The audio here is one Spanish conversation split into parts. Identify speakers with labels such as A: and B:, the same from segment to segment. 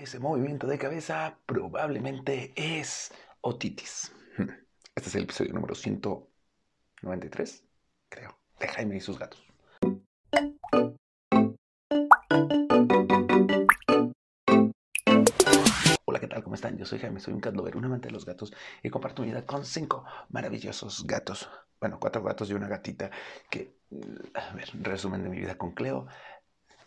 A: Ese movimiento de cabeza probablemente es otitis. Hmm. Este es el episodio número 193, creo, de Jaime y sus gatos. Hola, ¿qué tal? ¿Cómo están? Yo soy Jaime, soy un cat un amante de los gatos y comparto mi vida con cinco maravillosos gatos. Bueno, cuatro gatos y una gatita que, a ver, resumen de mi vida con Cleo.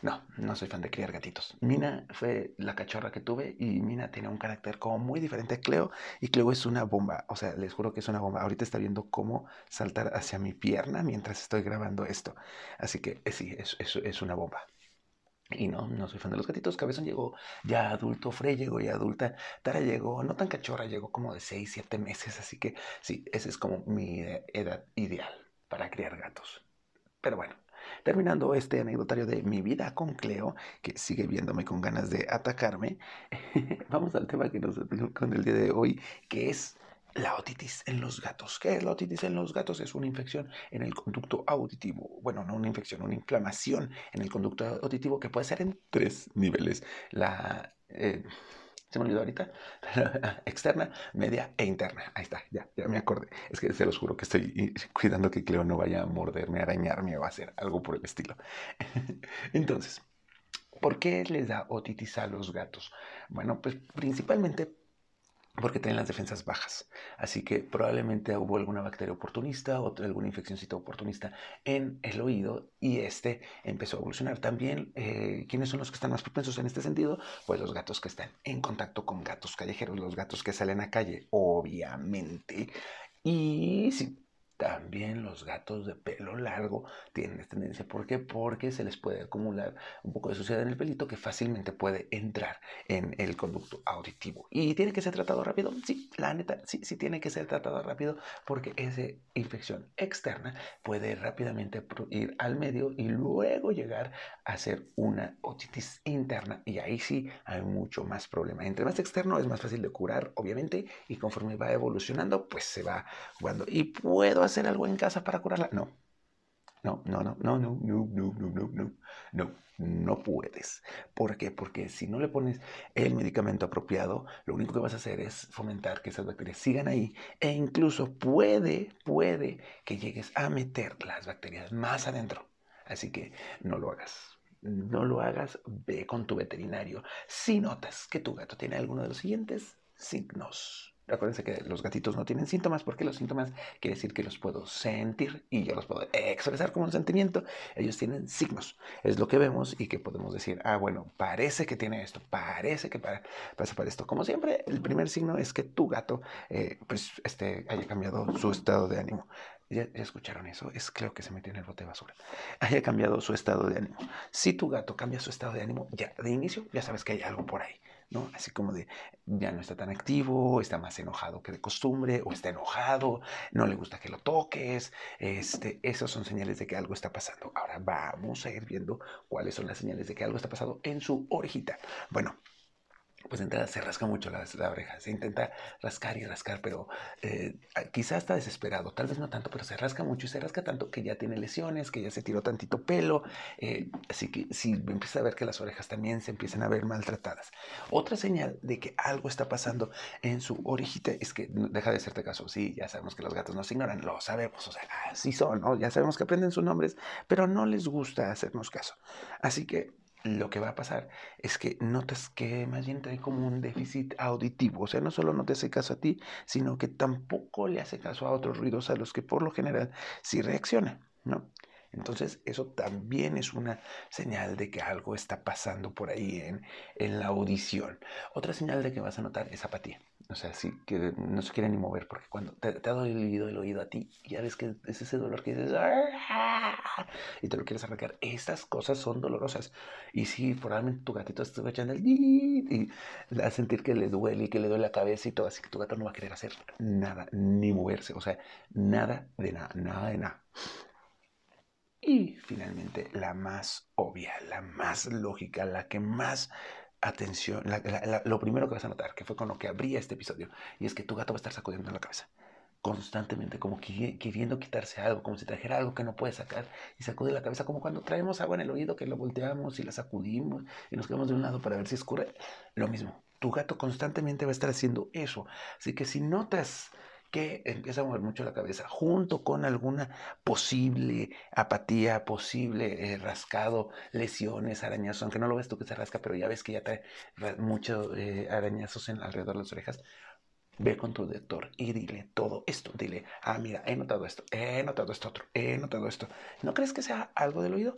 A: No, no soy fan de criar gatitos. Mina fue la cachorra que tuve y Mina tiene un carácter como muy diferente a Cleo y Cleo es una bomba. O sea, les juro que es una bomba. Ahorita está viendo cómo saltar hacia mi pierna mientras estoy grabando esto. Así que eh, sí, es, es, es una bomba. Y no, no soy fan de los gatitos. Cabezón llegó ya adulto, Frey llegó ya adulta, Tara llegó, no tan cachorra, llegó como de 6, 7 meses. Así que sí, esa es como mi edad ideal para criar gatos. Pero bueno, Terminando este anecdotario de mi vida con Cleo, que sigue viéndome con ganas de atacarme, vamos al tema que nos con el día de hoy, que es la otitis en los gatos. ¿Qué es la otitis en los gatos? Es una infección en el conducto auditivo. Bueno, no una infección, una inflamación en el conducto auditivo que puede ser en tres niveles. La... Eh, se me olvidó ahorita, externa, media e interna. Ahí está, ya, ya me acordé. Es que se los juro que estoy cuidando que Cleo no vaya a morderme, arañarme o a hacer algo por el estilo. Entonces, ¿por qué les da otitis a los gatos? Bueno, pues principalmente porque tienen las defensas bajas. Así que probablemente hubo alguna bacteria oportunista o alguna infeccióncita oportunista en el oído y este empezó a evolucionar. También, eh, ¿quiénes son los que están más propensos en este sentido? Pues los gatos que están en contacto con gatos callejeros, los gatos que salen a calle, obviamente. Y sí, también los gatos de pelo largo tienen esta tendencia. ¿Por qué? Porque se les puede acumular un poco de suciedad en el pelito que fácilmente puede entrar en el conducto auditivo. ¿Y tiene que ser tratado rápido? Sí, la neta, sí, sí tiene que ser tratado rápido porque esa infección externa puede rápidamente ir al medio y luego llegar a ser una otitis interna. Y ahí sí hay mucho más problema. Entre más externo es más fácil de curar, obviamente, y conforme va evolucionando, pues se va jugando. Y puedo hacer hacer algo en casa para curarla? No. No, no, no, no, no, no, no, no, no, no, no, no puedes. ¿Por qué? Porque si no le pones el medicamento apropiado, lo único que vas a hacer es fomentar que esas bacterias sigan ahí e incluso puede, puede que llegues a meter las bacterias más adentro. Así que no lo hagas. No lo hagas, ve con tu veterinario. Si notas que tu gato tiene alguno de los siguientes signos. Acuérdense que los gatitos no tienen síntomas porque los síntomas quiere decir que los puedo sentir y yo los puedo expresar como un sentimiento. Ellos tienen signos. Es lo que vemos y que podemos decir, ah, bueno, parece que tiene esto, parece que pasa para esto. Como siempre, el primer signo es que tu gato eh, pues, este, haya cambiado su estado de ánimo. ¿Ya, escucharon eso? Es creo que se metió en el bote de basura. Haya cambiado su estado de ánimo. Si tu gato cambia su estado de ánimo, ya de inicio ya sabes que hay algo por ahí. Así como de ya no está tan activo, está más enojado que de costumbre, o está enojado, no le gusta que lo toques. Este, esos son señales de que algo está pasando. Ahora vamos a ir viendo cuáles son las señales de que algo está pasando en su orejita. Bueno, pues entrada se rasca mucho la, oreja, se intenta rascar y rascar, pero eh, quizás está desesperado, tal vez no tanto, pero se rasca mucho y se rasca tanto que ya tiene lesiones, que ya se tiró tantito pelo, eh, así que si empieza a ver que las orejas también se empiezan a ver maltratadas. Otra señal de que algo está pasando en su orejita es que deja de hacerte caso, sí, ya sabemos que los gatos nos ignoran, lo sabemos, o sea, así son, ¿no? ya sabemos que aprenden sus nombres, pero no les gusta hacernos caso. Así que lo que va a pasar es que notas que más bien trae como un déficit auditivo. O sea, no solo no te hace caso a ti, sino que tampoco le hace caso a otros ruidos a los que por lo general sí reacciona, ¿no? Entonces, eso también es una señal de que algo está pasando por ahí en, en la audición. Otra señal de que vas a notar es apatía. O sea, sí, que no se quiere ni mover, porque cuando te, te ha dolido el oído a ti, ya ves que es ese dolor que dices, ¡Ah! y te lo quieres arrancar. Estas cosas son dolorosas. Y si probablemente tu gatito está echando el y a sentir que le duele y que le duele la cabeza y todo, así que tu gato no va a querer hacer nada, ni moverse. O sea, nada de nada, nada de nada. Y finalmente, la más obvia, la más lógica, la que más atención, lo primero que vas a notar, que fue con lo que abría este episodio, y es que tu gato va a estar sacudiendo la cabeza. constantemente, como queriendo quitarse algo, como si trajera algo que no puede sacar y sacude la cabeza, como cuando traemos agua en el oído que lo volteamos y la sacudimos y nos quedamos de un lado para ver si escurre. Lo mismo, tu gato constantemente va a estar haciendo eso. Así que si notas que empieza a mover mucho la cabeza, junto con alguna posible apatía, posible eh, rascado, lesiones, arañazos, aunque no lo ves tú que se rasca, pero ya ves que ya trae muchos eh, arañazos en, alrededor de las orejas, Ve con tu doctor y dile todo esto. Dile, ah, mira, he notado esto, he notado esto otro, he notado esto. ¿No crees que sea algo del oído?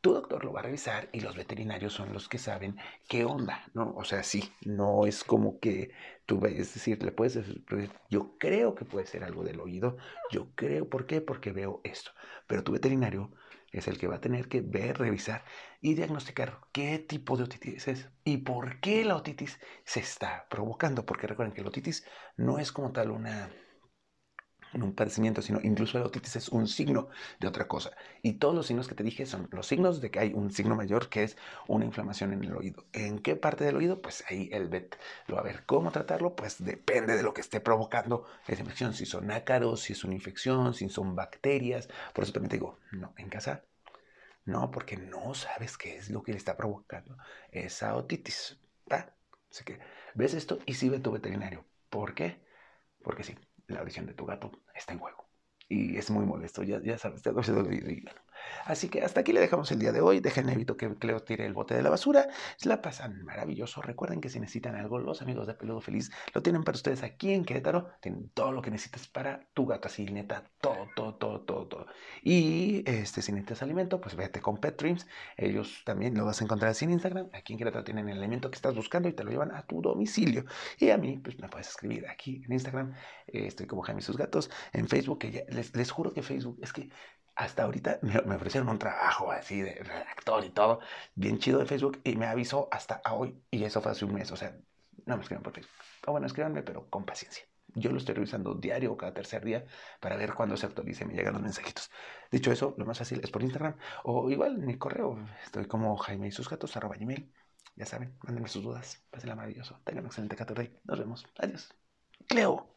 A: Tu doctor lo va a revisar y los veterinarios son los que saben qué onda, ¿no? O sea, sí, no es como que tú, es decir, le puedes decir, yo creo que puede ser algo del oído, yo creo, ¿por qué? Porque veo esto. Pero tu veterinario es el que va a tener que ver, revisar y diagnosticar qué tipo de otitis es y por qué la otitis se está provocando. Porque recuerden que la otitis no es como tal una, un padecimiento, sino incluso la otitis es un signo de otra cosa. Y todos los signos que te dije son los signos de que hay un signo mayor que es una inflamación en el oído. ¿En qué parte del oído? Pues ahí el vet lo va a ver. ¿Cómo tratarlo? Pues depende de lo que esté provocando esa infección. Si son ácaros, si es una infección, si son bacterias. Por eso también te digo, no, en casa no, porque no sabes qué es lo que le está provocando esa otitis. Así que ves esto y sí ve tu veterinario. ¿Por qué? Porque sí, la audición de tu gato está en juego. Y es muy molesto, ya, ya sabes, te doy y bueno, Así que hasta aquí le dejamos el día de hoy. Dejen evito que Cleo tire el bote de la basura. Se la pasan maravilloso. Recuerden que si necesitan algo, los amigos de Peludo Feliz lo tienen para ustedes aquí en Querétaro. Tienen todo lo que necesitas para tu gato. Así, neta, todo, todo, todo, todo, todo. Y este, si necesitas alimento, pues vete con Pet Dreams. Ellos también lo vas a encontrar así en Instagram. Aquí en Querétaro tienen el alimento que estás buscando y te lo llevan a tu domicilio. Y a mí, pues me puedes escribir aquí en Instagram. Estoy como Jaime y sus gatos. En Facebook, les, les juro que Facebook es que hasta ahorita me, ofrecieron un trabajo así de redactor y todo, bien chido de Facebook, y me avisó hasta hoy, y eso fue hace un mes, o sea, no me escriban por Facebook. O bueno, escríbanme, pero con paciencia. Yo lo estoy revisando diario o cada tercer día para ver cuándo se actualice y me llegan los mensajitos. Dicho eso, lo más fácil es por Instagram o igual mi correo. Estoy como Jaime y sus gatos, arroba gmail. Ya saben, mándenme sus dudas. Pásenla maravilloso. Tengan un excelente 14 Nos vemos. Adiós. Cleo.